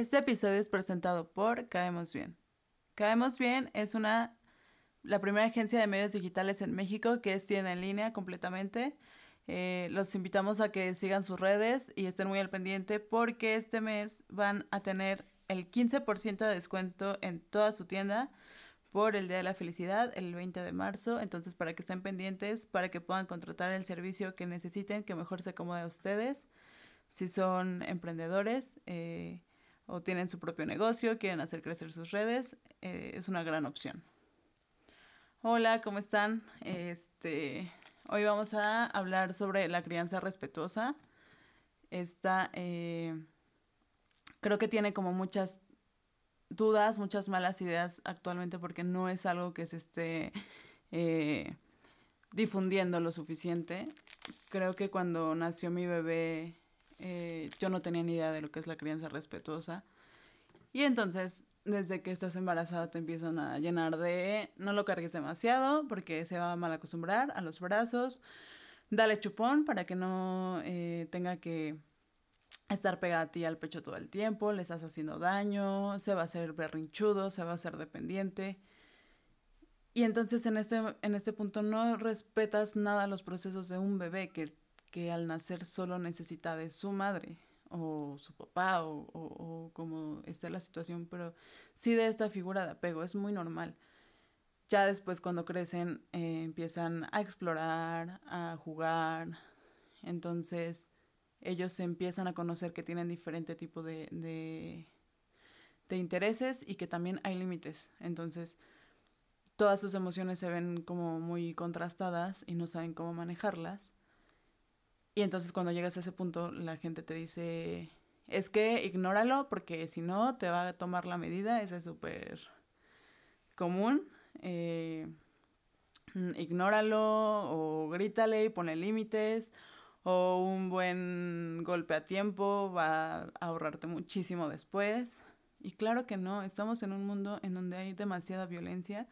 Este episodio es presentado por Caemos Bien. Caemos Bien es una la primera agencia de medios digitales en México que es tienda en línea completamente. Eh, los invitamos a que sigan sus redes y estén muy al pendiente porque este mes van a tener el 15% de descuento en toda su tienda por el Día de la Felicidad, el 20 de marzo. Entonces, para que estén pendientes, para que puedan contratar el servicio que necesiten, que mejor se acomode a ustedes. Si son emprendedores eh, o tienen su propio negocio, quieren hacer crecer sus redes, eh, es una gran opción. Hola, ¿cómo están? Este, hoy vamos a hablar sobre la crianza respetuosa. Esta eh, creo que tiene como muchas dudas, muchas malas ideas actualmente porque no es algo que se esté eh, difundiendo lo suficiente. Creo que cuando nació mi bebé eh, yo no tenía ni idea de lo que es la crianza respetuosa. Y entonces, desde que estás embarazada te empiezan a llenar de no lo cargues demasiado porque se va a mal acostumbrar a los brazos. Dale chupón para que no eh, tenga que estar pegada a ti al pecho todo el tiempo, le estás haciendo daño, se va a hacer berrinchudo, se va a hacer dependiente. Y entonces en este, en este punto no respetas nada los procesos de un bebé que, que al nacer solo necesita de su madre o su papá o, o, como esté la situación, pero sí de esta figura de apego, es muy normal. Ya después cuando crecen eh, empiezan a explorar, a jugar, entonces ellos empiezan a conocer que tienen diferente tipo de, de, de intereses y que también hay límites. Entonces todas sus emociones se ven como muy contrastadas y no saben cómo manejarlas y entonces cuando llegas a ese punto, la gente te dice, es que ignóralo porque si no te va a tomar la medida, ese es súper común. Eh, ignóralo o grítale y pone límites o un buen golpe a tiempo va a ahorrarte muchísimo después. Y claro que no, estamos en un mundo en donde hay demasiada violencia.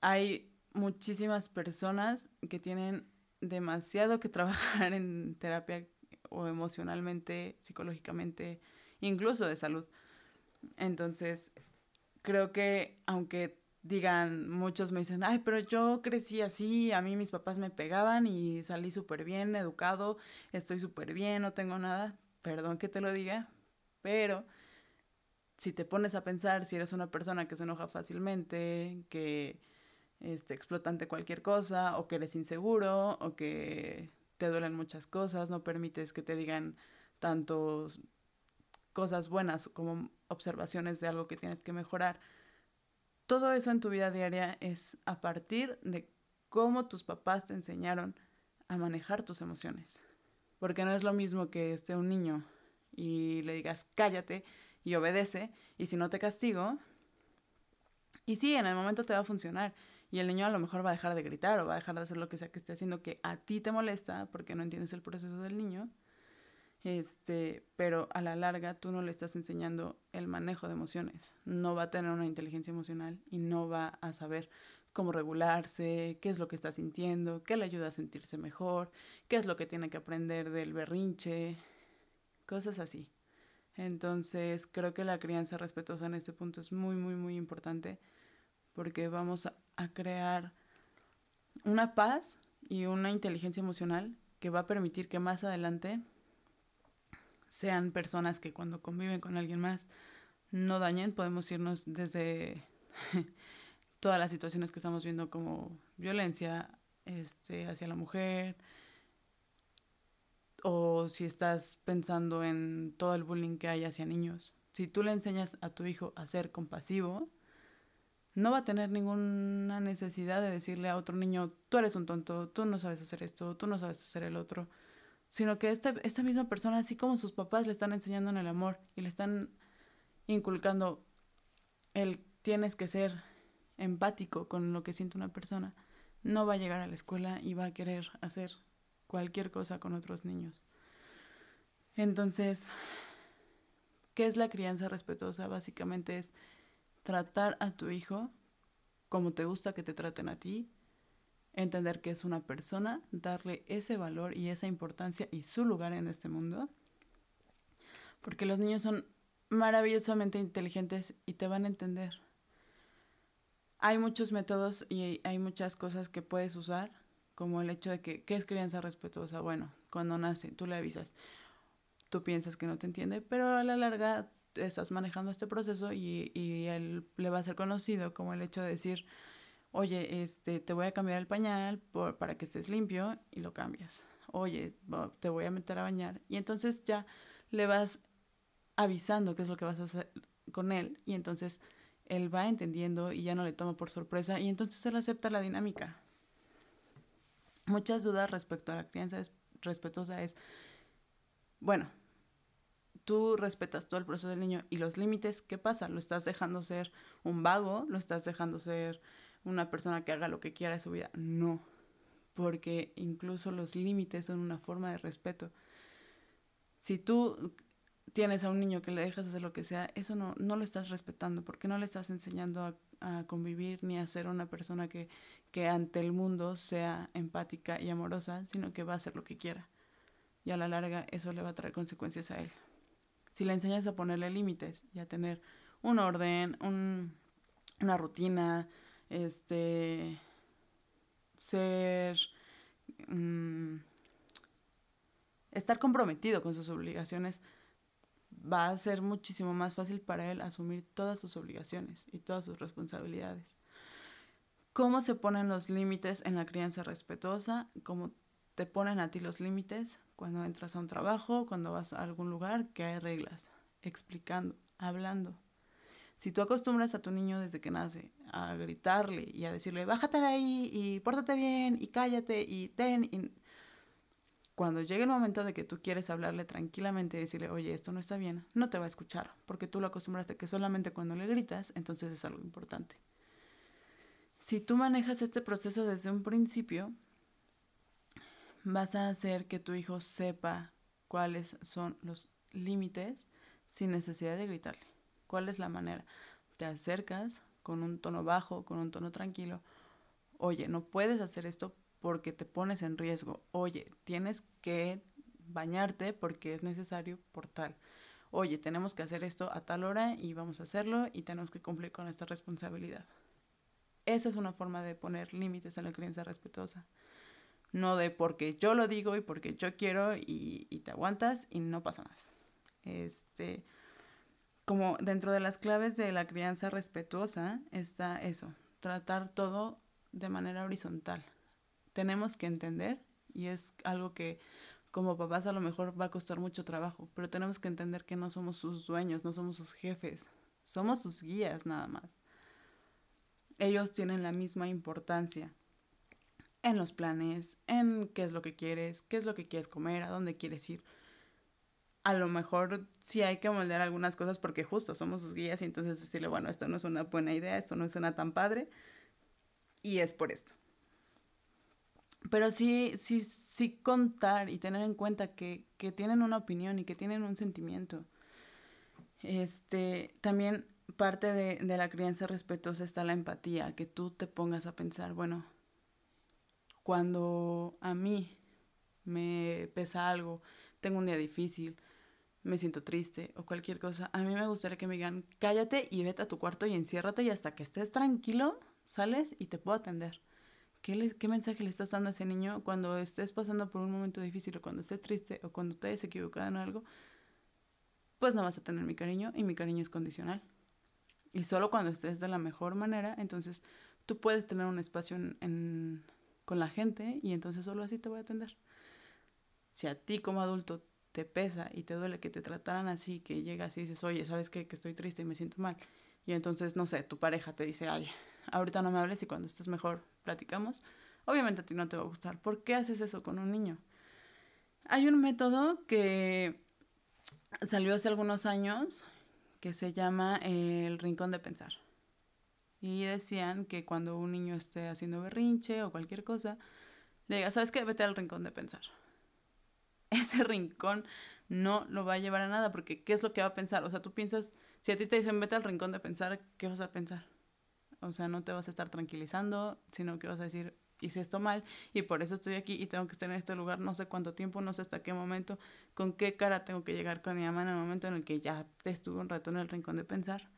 Hay muchísimas personas que tienen demasiado que trabajar en terapia o emocionalmente, psicológicamente, incluso de salud. Entonces, creo que aunque digan, muchos me dicen, ay, pero yo crecí así, a mí mis papás me pegaban y salí súper bien, educado, estoy súper bien, no tengo nada, perdón que te lo diga, pero si te pones a pensar, si eres una persona que se enoja fácilmente, que este, explotante cualquier cosa, o que eres inseguro, o que te duelen muchas cosas, no permites que te digan tantos cosas buenas como observaciones de algo que tienes que mejorar. Todo eso en tu vida diaria es a partir de cómo tus papás te enseñaron a manejar tus emociones. Porque no es lo mismo que esté un niño y le digas cállate y obedece, y si no te castigo, y sí, en el momento te va a funcionar. Y el niño a lo mejor va a dejar de gritar o va a dejar de hacer lo que sea que esté haciendo que a ti te molesta porque no entiendes el proceso del niño. Este, pero a la larga tú no le estás enseñando el manejo de emociones. No va a tener una inteligencia emocional y no va a saber cómo regularse, qué es lo que está sintiendo, qué le ayuda a sentirse mejor, qué es lo que tiene que aprender del berrinche, cosas así. Entonces creo que la crianza respetuosa en este punto es muy, muy, muy importante porque vamos a, crear una paz y una inteligencia emocional que va a permitir que más adelante sean personas que cuando conviven con alguien más no dañen. Podemos irnos desde todas las situaciones que estamos viendo como violencia este, hacia la mujer, o si estás pensando en todo el bullying que hay hacia niños. Si tú le enseñas a tu hijo a ser compasivo, no va a tener ninguna necesidad de decirle a otro niño, tú eres un tonto, tú no sabes hacer esto, tú no sabes hacer el otro, sino que esta, esta misma persona, así como sus papás le están enseñando en el amor y le están inculcando el tienes que ser empático con lo que siente una persona, no va a llegar a la escuela y va a querer hacer cualquier cosa con otros niños. Entonces, ¿qué es la crianza respetuosa? Básicamente es tratar a tu hijo como te gusta que te traten a ti, entender que es una persona, darle ese valor y esa importancia y su lugar en este mundo, porque los niños son maravillosamente inteligentes y te van a entender. Hay muchos métodos y hay muchas cosas que puedes usar, como el hecho de que, ¿qué es crianza respetuosa? Bueno, cuando nace, tú le avisas, tú piensas que no te entiende, pero a la larga estás manejando este proceso y, y él le va a ser conocido como el hecho de decir, oye, este, te voy a cambiar el pañal por, para que estés limpio y lo cambias. Oye, te voy a meter a bañar. Y entonces ya le vas avisando qué es lo que vas a hacer con él y entonces él va entendiendo y ya no le toma por sorpresa y entonces él acepta la dinámica. Muchas dudas respecto a la crianza respetuosa es, bueno, tú respetas todo el proceso del niño y los límites, ¿qué pasa? ¿Lo estás dejando ser un vago? ¿Lo estás dejando ser una persona que haga lo que quiera de su vida? No, porque incluso los límites son una forma de respeto. Si tú tienes a un niño que le dejas hacer lo que sea, eso no, no lo estás respetando, porque no le estás enseñando a, convivir ni a ser una persona que, que ante el mundo sea empática y amorosa, sino que va a hacer lo que quiera. Y a la larga eso le va a traer consecuencias a él. Si le enseñas a ponerle límites y a tener un orden, un, una rutina, este, ser, mm, estar comprometido con sus obligaciones, va a ser muchísimo más fácil para él asumir todas sus obligaciones y todas sus responsabilidades. ¿Cómo se ponen los límites en la crianza respetuosa? ¿Cómo te ponen a ti los límites cuando entras a un trabajo, cuando vas a algún lugar, que hay reglas, explicando, hablando. Si tú acostumbras a tu niño desde que nace a gritarle y a decirle, bájate de ahí y pórtate bien y cállate y ten, y cuando llegue el momento de que tú quieres hablarle tranquilamente y decirle, oye, esto no está bien, no te va a escuchar, porque tú lo acostumbraste que solamente cuando le gritas, entonces es algo importante. Si tú manejas este proceso desde un principio, vas a hacer que tu hijo sepa cuáles son los límites sin necesidad de gritarle. ¿Cuál es la manera? Te acercas con un tono bajo, con un tono tranquilo. Oye, no puedes hacer esto porque te pones en riesgo. Oye, tienes que bañarte porque es necesario por tal. Oye, tenemos que hacer esto a tal hora y vamos a hacerlo y tenemos que cumplir con esta responsabilidad. Esa es una forma de poner límites a la creencia respetuosa. No de porque yo lo digo y porque yo quiero y, y te aguantas y no pasa nada. Este, como dentro de las claves de la crianza respetuosa está eso, tratar todo de manera horizontal tenemos que entender, y es algo que como papás a lo mejor va a costar mucho trabajo, pero tenemos que entender que no somos sus dueños, no somos sus jefes, somos sus guías nada más. Ellos tienen la misma importancia en los planes, en qué es lo que quieres, qué es lo que quieres comer, a dónde quieres ir. A lo mejor sí hay que moldear algunas cosas porque justo somos sus guías y entonces decirle, bueno, esto no es una buena idea, esto no suena tan padre y es por esto pero sí, sí, sí contar y tener en cuenta que, que tienen una opinión y que tienen un sentimiento. Este, también parte de, de la crianza respetuosa está la empatía, que tú te pongas a pensar, bueno, cuando a mí me pesa algo, tengo un día difícil, me siento triste o cualquier cosa, a mí me gustaría que me digan, cállate y vete a tu cuarto y enciérrate y hasta que estés tranquilo, sales y te puedo atender. ¿Qué, ¿Qué mensaje le estás dando a ese niño cuando estés pasando por un momento difícil o cuando estés triste o cuando te hayas equivocado en algo? Pues no vas a tener mi cariño y mi cariño es condicional. Y solo cuando estés de la mejor manera, entonces tú puedes tener un espacio en, con la gente y entonces solo así te voy a atender. Si a ti como adulto te pesa y te duele que te trataran así, que llegas y dices, oye, ¿sabes? Que estoy triste y me siento mal. Y entonces, no sé, tu pareja te dice, ay, ahorita no me hables y cuando estés mejor platicamos, obviamente a ti no te va a gustar. ¿Por qué haces eso con un niño? Hay un método que salió hace algunos años que se llama el rincón de pensar. Y decían que cuando un niño esté haciendo berrinche o cualquier cosa, le diga, ¿sabes qué? Vete al rincón de pensar. Ese rincón no lo va a llevar a nada porque ¿qué es lo que va a pensar? O sea, tú piensas, si a ti te dicen vete al rincón de pensar, ¿qué vas a pensar? O sea, no te vas a estar tranquilizando, sino que vas a decir, hice esto mal y por eso estoy aquí y tengo que estar en este lugar no sé cuánto tiempo, no sé hasta qué momento, con qué cara tengo que llegar con mi mamá en el momento en el que ya estuve un rato en el rincón de pensar.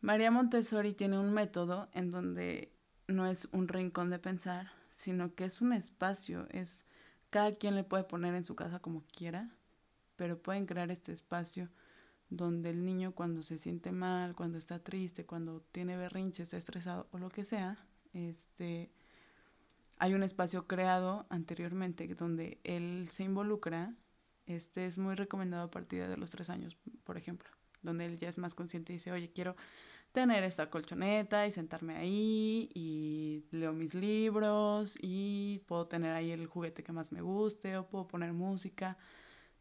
María Montessori tiene un método en donde no es un rincón de pensar, sino que es un espacio, es cada quien le puede poner en su casa como quiera, pero pueden crear este espacio donde el niño cuando se siente mal, cuando está triste, cuando tiene berrinche, está estresado o lo que sea, este, hay un espacio creado anteriormente donde él se involucra. Este es muy recomendado a partir de los tres años, por ejemplo, donde él ya es más consciente y dice, oye, quiero tener esta colchoneta y sentarme ahí y leo mis libros y puedo tener ahí el juguete que más me guste o puedo poner música.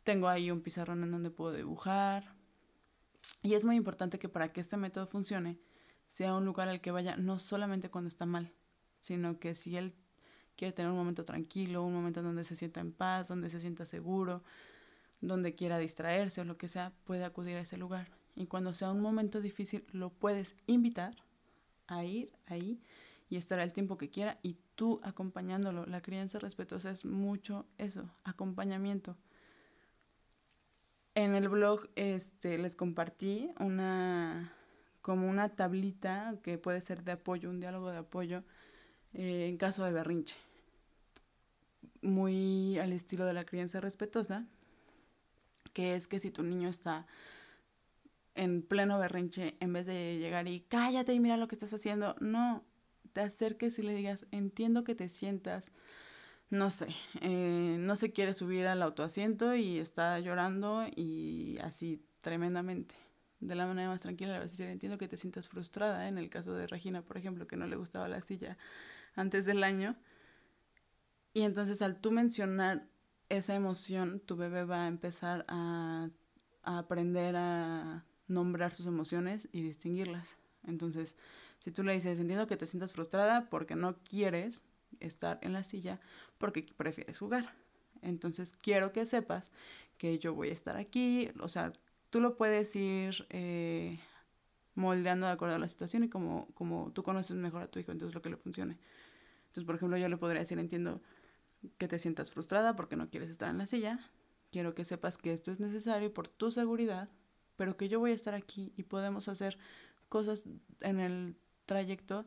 Tengo ahí un pizarrón en donde puedo dibujar. Y es muy importante que para que este método funcione, sea un lugar al que vaya no solamente cuando está mal, sino que si él quiere tener un momento tranquilo, un momento donde se sienta en paz, donde se sienta seguro, donde quiera distraerse o lo que sea, puede acudir a ese lugar. Y cuando sea un momento difícil, lo puedes invitar a ir ahí y estar el tiempo que quiera y tú acompañándolo. La crianza respetuosa es mucho eso, acompañamiento. En el blog este, les compartí una como una tablita que puede ser de apoyo, un diálogo de apoyo eh, en caso de berrinche. Muy al estilo de la crianza respetuosa, que es que si tu niño está en pleno berrinche, en vez de llegar y cállate y mira lo que estás haciendo, no, te acerques y le digas, entiendo que te sientas, no sé, eh, no se quiere subir al autoasiento y está llorando y así tremendamente de la manera más tranquila le vas a entiendo que te sientas frustrada, en el caso de Regina, por ejemplo, que no le gustaba la silla antes del año. Y entonces al tú mencionar esa emoción, tu bebé va a empezar a, a aprender a nombrar sus emociones y distinguirlas. Entonces, si tú le dices, entiendo que te sientas frustrada porque no quieres estar en la silla, porque prefieres jugar. Entonces, quiero que sepas que yo voy a estar aquí, o sea, tú lo puedes ir eh, moldeando de acuerdo a la situación y como, como tú conoces mejor a tu hijo, entonces lo que le funcione. Entonces, por ejemplo, yo le podría decir, entiendo que te sientas frustrada porque no quieres estar en la silla, quiero que sepas que esto es necesario por tu seguridad, pero que yo voy a estar aquí y podemos hacer cosas en el trayecto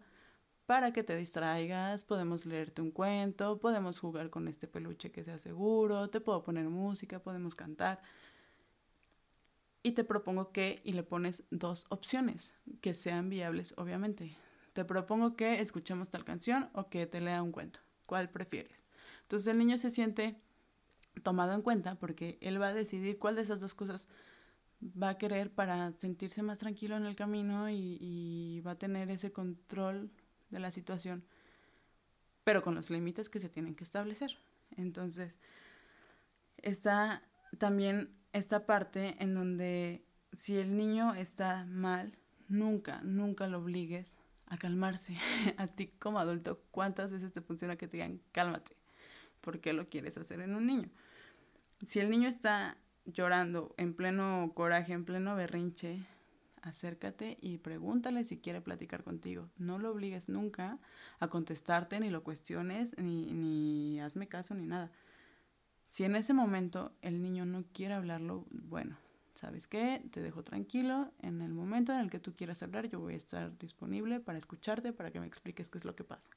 para que te distraigas, podemos leerte un cuento, podemos jugar con este peluche que sea seguro, te puedo poner música, podemos cantar y te propongo que, y le pones dos opciones que sean viables, obviamente. Te propongo que escuchemos tal canción o que te lea un cuento. ¿Cuál prefieres? Entonces el niño se siente tomado en cuenta porque él va a decidir cuál de esas dos cosas va a querer para sentirse más tranquilo en el camino y, y va a tener ese control de la situación, pero con los límites que se tienen que establecer. Entonces, está también esta parte en donde si el niño está mal, nunca, nunca lo obligues a calmarse. a ti como adulto, ¿cuántas veces te funciona que te digan cálmate? ¿Por qué lo quieres hacer en un niño? Si el niño está llorando en pleno coraje, en pleno berrinche, acércate y pregúntale si quiere platicar contigo. No lo obligues nunca a contestarte, ni lo cuestiones, ni, ni hazme caso, ni nada. Si en ese momento el niño no quiere hablarlo, bueno, ¿sabes qué? Te dejo tranquilo. En el momento en el que tú quieras hablar, yo voy a estar disponible para escucharte, para que me expliques qué es lo que pasa.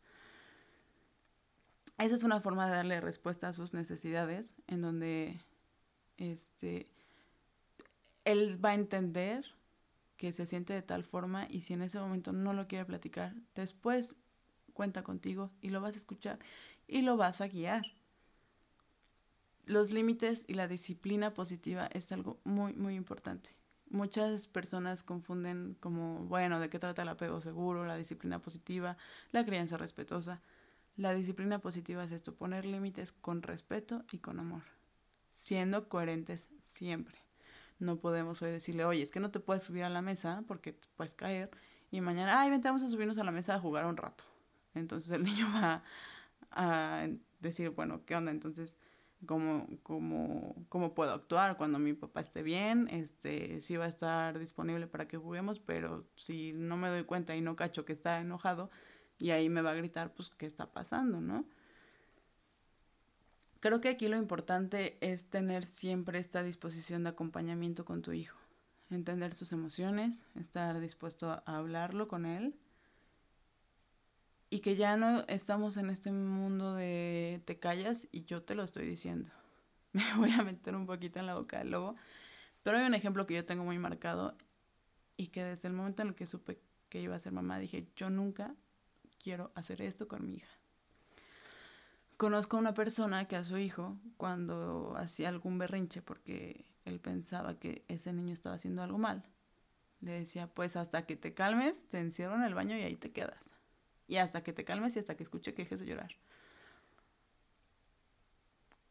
Esa es una forma de darle respuesta a sus necesidades, en donde este, él va a entender que se siente de tal forma y si en ese momento no lo quiere platicar, después cuenta contigo y lo vas a escuchar y lo vas a guiar los límites y la disciplina positiva es algo muy, muy importante. Muchas personas confunden como, bueno, ¿de qué trata el apego seguro, la disciplina positiva, la crianza respetuosa? La disciplina positiva es esto, poner límites con respeto y con amor, siendo coherentes siempre. No podemos hoy decirle, oye, es que no te puedes subir a la mesa porque te puedes caer y mañana, ay, vente, vamos a subirnos a la mesa a jugar un rato. Entonces el niño va a decir, bueno, ¿qué onda? Entonces cómo, cómo, cómo puedo actuar cuando mi papá esté bien, este, si va a estar disponible para que juguemos, pero si no me doy cuenta y no cacho que está enojado, Y ahí me va a gritar, pues, ¿qué está pasando, no? Creo que aquí lo importante es tener siempre esta disposición de acompañamiento con tu hijo, entender sus emociones, estar dispuesto a hablarlo con él y que ya no estamos en este mundo de te callas y yo te lo estoy diciendo. Me voy a meter un poquito en la boca del lobo, pero hay un ejemplo que yo tengo muy marcado y que desde el momento en el que supe que iba a ser mamá dije, yo nunca quiero hacer esto con mi hija. Conozco a una persona que a su hijo, cuando hacía algún berrinche porque él pensaba que ese niño estaba haciendo algo mal, le decía, pues hasta que te calmes, te encierro en el baño y ahí te quedas. Y hasta que te calmes y hasta que escuche que dejes de llorar.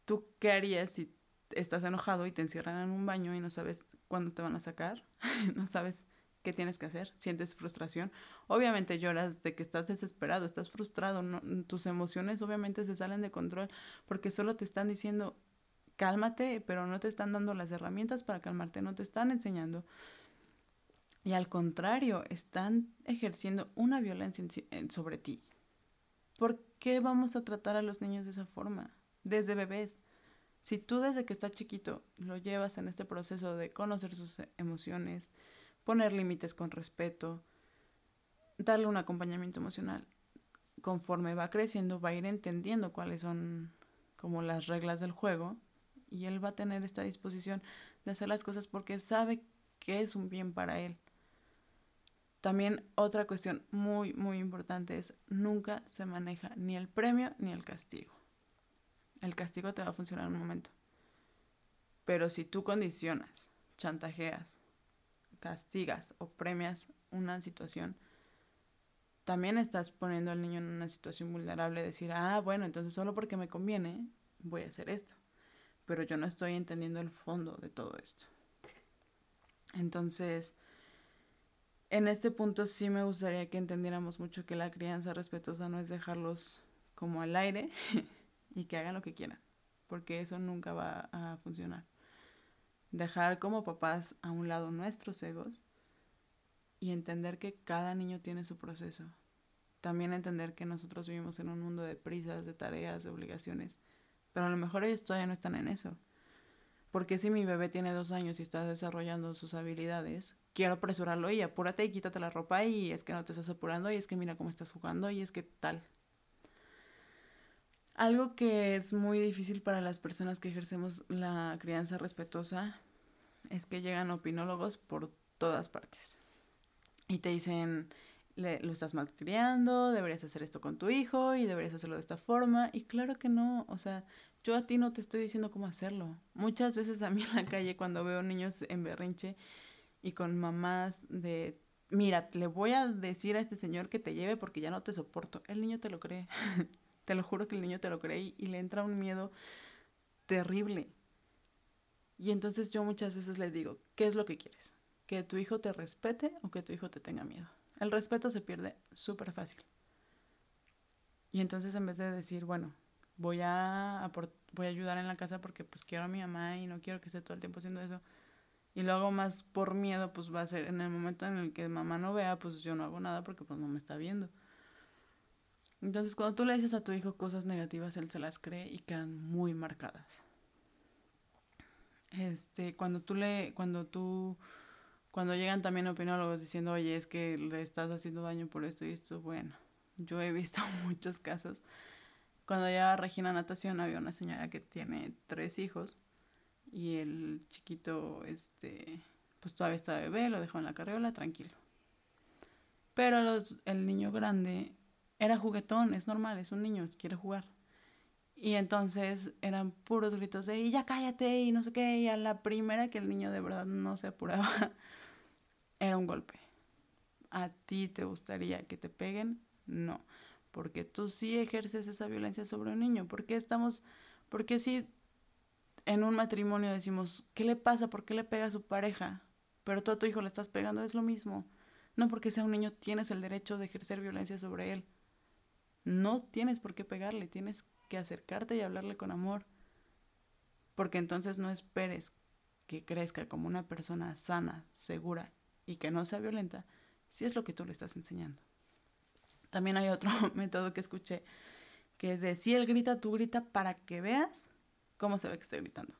¿Tú qué harías si estás enojado y te encierran en un baño y no sabes cuándo te van a sacar? no sabes ¿qué tienes que hacer? Sientes frustración. Obviamente lloras de que estás desesperado, estás frustrado, tus emociones obviamente se salen de control porque solo te están diciendo, cálmate, pero no te están dando las herramientas para calmarte, no te están enseñando. Y al contrario, están ejerciendo una violencia sobre ti. ¿Por qué vamos a tratar a los niños de esa forma? Desde bebés. Si tú desde que está chiquito lo llevas en este proceso de conocer sus emociones, poner límites con respeto, darle un acompañamiento emocional. Conforme va creciendo, va a ir entendiendo cuáles son como las reglas del juego y él va a tener esta disposición de hacer las cosas porque sabe que es un bien para él. También otra cuestión muy, muy importante es nunca se maneja ni el premio ni el castigo. El castigo te va a funcionar en un momento. Pero si tú condicionas, chantajeas, castigas o premias una situación, también estás poniendo al niño en una situación vulnerable, decir, ah, bueno, entonces solo porque me conviene voy a hacer esto, pero yo no estoy entendiendo el fondo de todo esto. Entonces, en este punto sí me gustaría que entendiéramos mucho que la crianza respetuosa no es dejarlos como al aire y que hagan lo que quieran, porque eso nunca va a funcionar dejar como papás a un lado nuestros egos y entender que cada niño tiene su proceso. También entender que nosotros vivimos en un mundo de prisas, de tareas, de obligaciones, pero a lo mejor ellos todavía no están en eso. Porque si mi bebé tiene dos años y está desarrollando sus habilidades, quiero apresurarlo y apúrate y quítate la ropa y es que no te estás apurando y es que mira cómo estás jugando y es que tal. Algo que es muy difícil para las personas que ejercemos la crianza respetuosa es que llegan opinólogos por todas partes y te dicen, lo estás malcriando, deberías hacer esto con tu hijo y deberías hacerlo de esta forma. Y claro que no, o sea, yo a ti no te estoy diciendo cómo hacerlo. Muchas veces a mí en la calle cuando veo niños en berrinche y con mamás de, mira, le voy a decir a este señor que te lleve porque ya no te soporto. El niño te lo cree. Te lo juro que el niño te lo cree y, le entra un miedo terrible. Y entonces yo muchas veces le digo, ¿qué es lo que quieres? ¿Que tu hijo te respete o que tu hijo te tenga miedo? El respeto se pierde súper fácil. Y entonces en vez de decir, bueno, voy a, voy a ayudar en la casa porque pues quiero a mi mamá y no quiero que esté todo el tiempo haciendo eso, y lo hago más por miedo, pues va a ser en el momento en el que mamá no vea, pues yo no hago nada porque pues no me está viendo. Entonces, cuando tú le dices a tu hijo cosas negativas, él se las cree y quedan muy marcadas. Este, cuando tú le, cuando tú, cuando llegan también opinólogos diciendo, oye, es que le estás haciendo daño por esto y esto, bueno, yo he visto muchos casos. Cuando ya Regina Natación había una señora que tiene tres hijos y el chiquito, este, pues todavía está bebé, lo dejó en la carriola, tranquilo. Pero los, el niño grande era juguetón, es normal, es un niño, quiere jugar. Y entonces eran puros gritos de, y ya cállate, y no sé qué, y a la primera que el niño de verdad no se apuraba, era un golpe. ¿A ti te gustaría que te peguen? No, porque tú sí ejerces esa violencia sobre un niño. ¿Por qué estamos, porque si en un matrimonio decimos, ¿qué le pasa? ¿Por qué le pega a su pareja? Pero tú a tu hijo le estás pegando, es lo mismo. No porque sea un niño tienes el derecho de ejercer violencia sobre él. No tienes por qué pegarle, tienes que acercarte y hablarle con amor. Porque entonces no esperes que crezca como una persona sana, segura y que no sea violenta, si es lo que tú le estás enseñando. También hay otro método que escuché, que es de si él grita, tú grita para que veas cómo se ve que está gritando.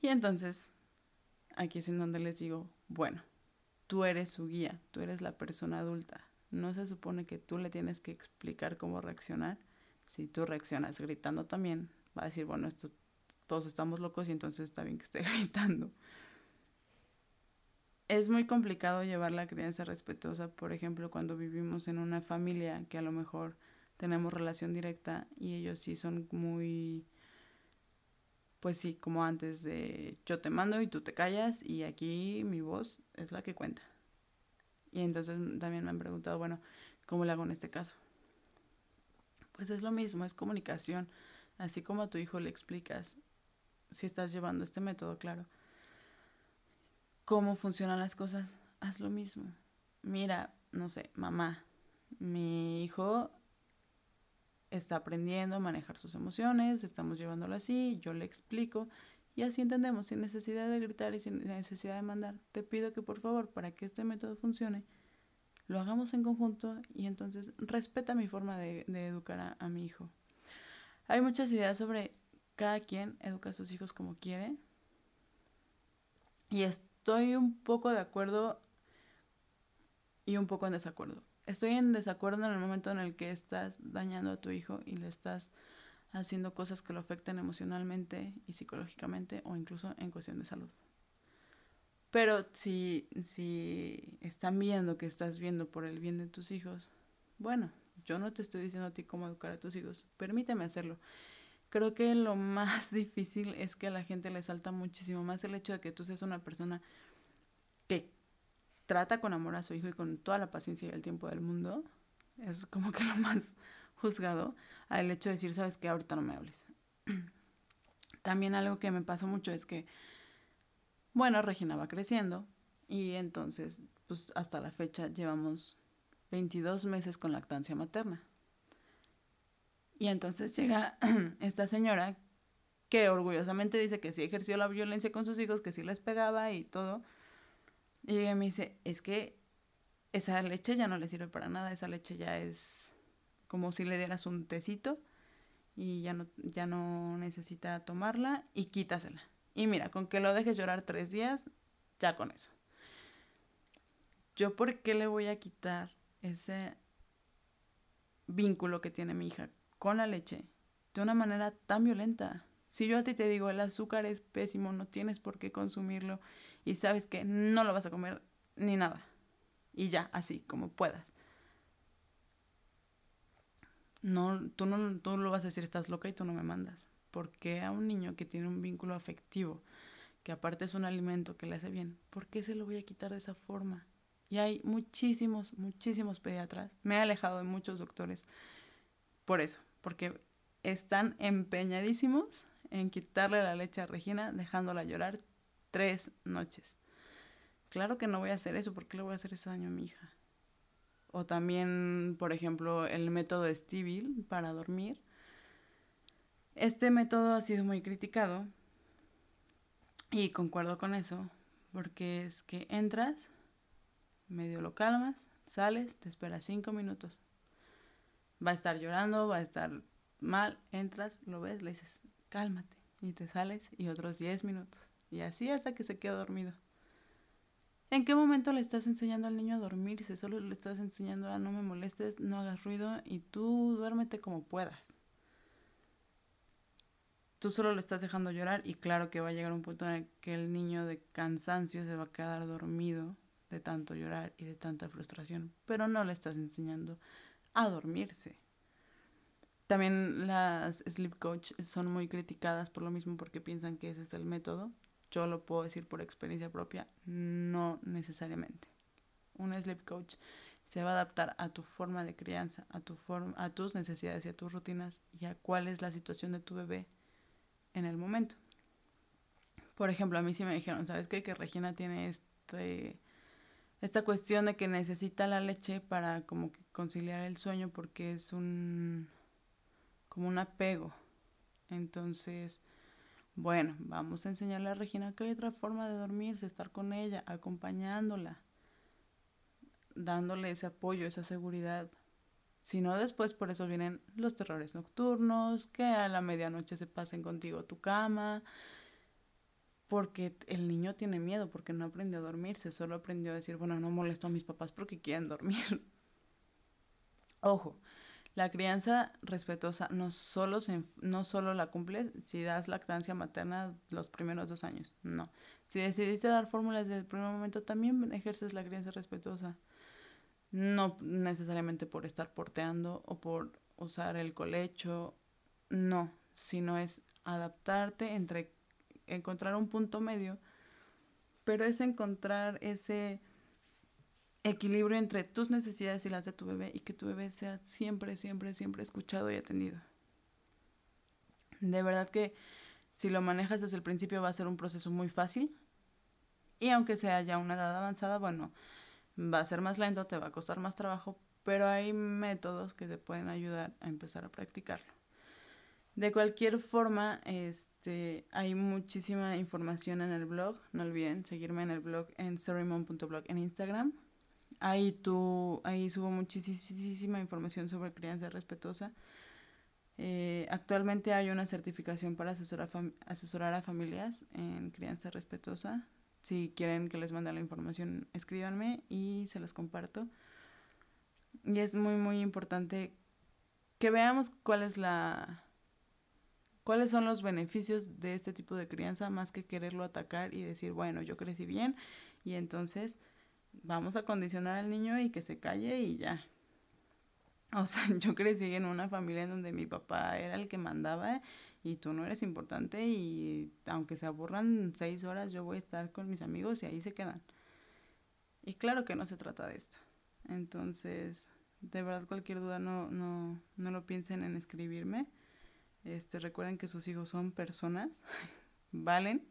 Y entonces, aquí es en donde les digo, bueno, tú eres su guía, tú eres la persona adulta. No se supone que tú le tienes que explicar cómo reaccionar. Si tú reaccionas gritando también, va a decir, bueno, esto, todos estamos locos y entonces está bien que esté gritando. Es muy complicado llevar la crianza respetuosa, por ejemplo, cuando vivimos en una familia que a lo mejor tenemos relación directa y ellos sí son muy, pues sí, como antes de yo te mando y tú te callas y aquí mi voz es la que cuenta. Y entonces también me han preguntado, bueno, ¿cómo le hago en este caso? Pues es lo mismo, es comunicación. Así como a tu hijo le explicas, si estás llevando este método, claro, cómo funcionan las cosas, haz lo mismo. Mira, no sé, mamá, mi hijo está aprendiendo a manejar sus emociones, estamos llevándolo así, yo le explico y así entendemos, sin necesidad de gritar y sin necesidad de mandar. Te pido que por favor, para que este método funcione, lo hagamos en conjunto y entonces respeta mi forma de, educar a, a mi hijo. Hay muchas ideas sobre cada quien educa a sus hijos como quiere. Y es estoy un poco de acuerdo y un poco en desacuerdo. Estoy en desacuerdo en el momento en el que estás dañando a tu hijo y le estás haciendo cosas que lo afecten emocionalmente y psicológicamente o incluso en cuestión de salud. Pero si, si están viendo que estás viendo por el bien de tus hijos, bueno, yo no te estoy diciendo a ti cómo educar a tus hijos, permíteme hacerlo. Creo que lo más difícil es que a la gente le salta muchísimo más el hecho de que tú seas una persona que trata con amor a su hijo y con toda la paciencia y el tiempo del mundo. Es como que lo más juzgado al hecho de decir, sabes que ahorita no me hables. También algo que me pasó mucho es que, bueno, Regina va creciendo y entonces, pues hasta la fecha llevamos 22 meses con lactancia materna. Y entonces llega esta señora que orgullosamente dice que sí ejerció la violencia con sus hijos, que sí les pegaba y todo. Y me dice, es que esa leche ya no le sirve para nada, esa leche ya es como si le dieras un tecito y ya no, ya no necesita tomarla y quítasela. Y mira, con que lo dejes llorar tres días, ya con eso. ¿Yo por qué le voy a quitar ese vínculo que tiene mi hija con la leche de una manera tan violenta. Si yo a ti te digo el azúcar es pésimo, no tienes por qué consumirlo y sabes que no lo vas a comer ni nada. Y ya, así como puedas. No, tú no tú lo vas a decir estás loca y tú no me mandas. Porque a un niño que tiene un vínculo afectivo, que aparte es un alimento que le hace bien, ¿por qué se lo voy a quitar de esa forma? Y hay muchísimos, muchísimos pediatras. Me he alejado de muchos doctores por eso, porque están empeñadísimos en quitarle la leche a Regina, dejándola llorar tres noches. Claro que no voy a hacer eso, ¿por qué le voy a hacer ese daño a mi hija? O también, por ejemplo, el método Stivil para dormir. Este método ha sido muy criticado y concuerdo con eso, porque es que entras, medio lo calmas, sales, te esperas cinco minutos, va a estar llorando, va a estar mal, entras, lo ves, le dices, cálmate, y te sales y otros 10 minutos. Y así hasta que se queda dormido. ¿En qué momento le estás enseñando al niño a dormirse? Solo le estás enseñando a no me molestes, no hagas ruido y tú duérmete como puedas. Tú solo le estás dejando llorar y claro que va a llegar un punto en el que el niño de cansancio se va a quedar dormido de tanto llorar y de tanta frustración, pero no le estás enseñando a dormirse. También las sleep coach son muy criticadas por lo mismo porque piensan que ese es el método. Yo lo puedo decir por experiencia propia, no necesariamente. Un sleep coach se va a adaptar a tu forma de crianza, a, tu forma, a tus necesidades y a tus rutinas y a cuál es la situación de tu bebé en el momento. Por ejemplo, a mí sí me dijeron, ¿sabes qué? Que Regina tiene este esta cuestión de que necesita la leche para como que conciliar el sueño porque es un como un apego. Entonces, bueno, vamos a enseñarle a Regina que hay otra forma de dormirse, estar con ella, acompañándola, dándole ese apoyo, esa seguridad Si no, después por eso vienen los terrores nocturnos, que a la medianoche se pasen contigo tu cama, porque el niño tiene miedo, porque no aprendió a dormirse, solo aprendió a decir, bueno, no molesto a mis papás porque quieren dormir. Ojo, la crianza respetuosa no solo, se, no solo la cumples si das lactancia materna los primeros dos años, no. Si decidiste dar fórmulas desde el primer momento, también ejerces la crianza respetuosa. No necesariamente por estar porteando o por usar el colecho, no, sino es adaptarte entre encontrar un punto medio, pero es encontrar ese equilibrio entre tus necesidades y las de tu bebé y que tu bebé sea siempre, siempre, siempre escuchado y atendido. De verdad que si lo manejas desde el principio va a ser un proceso muy fácil y aunque sea ya una edad avanzada, bueno, va a ser más lento, te va a costar más trabajo, pero hay métodos que te pueden ayudar a empezar a practicarlo. De cualquier forma, este, hay muchísima información en el blog. No olviden seguirme en el blog en sorrymom.blog en Instagram. Ahí, tú, ahí subo muchísima información sobre crianza respetuosa. Eh, actualmente hay una certificación para asesorar, asesorar a familias en crianza respetuosa. Si quieren que les mande la información, escríbanme y se las comparto. Y es muy, muy importante que veamos cuál es la, cuáles son los beneficios de este tipo de crianza más que quererlo atacar y decir, bueno, yo crecí bien y entonces vamos a condicionar al niño y que se calle y ya. O sea, yo crecí en una familia en donde mi papá era el que mandaba y tú no eres importante y aunque se aburran seis horas yo voy a estar con mis amigos y ahí se quedan. Y claro que no se trata de esto. Entonces, de verdad cualquier duda no, no, no lo piensen en escribirme. Este, recuerden que sus hijos son personas, valen,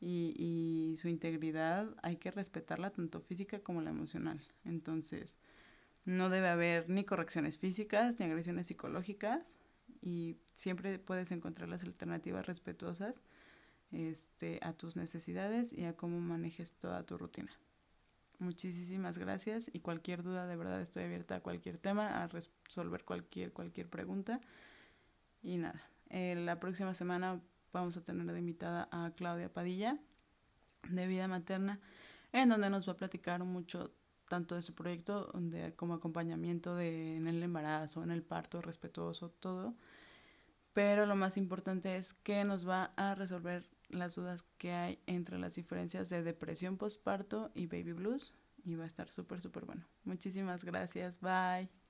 y, y su integridad hay que respetarla tanto física como la emocional. Entonces, no debe haber ni correcciones físicas ni agresiones psicológicas y siempre puedes encontrar las alternativas respetuosas este, a tus necesidades y a cómo manejes toda tu rutina. Muchísimas gracias y cualquier duda, de verdad estoy abierta a cualquier tema, a resolver cualquier, cualquier pregunta. Y nada, eh, la próxima semana vamos a tener de invitada a Claudia Padilla de Vida Materna, en donde nos va a platicar mucho tanto de su proyecto como acompañamiento de, en el embarazo, en el parto respetuoso, todo. Pero lo más importante es que nos va a resolver las dudas que hay entre las diferencias de depresión postparto y baby blues. Y va a estar súper, súper bueno. Muchísimas gracias. Bye.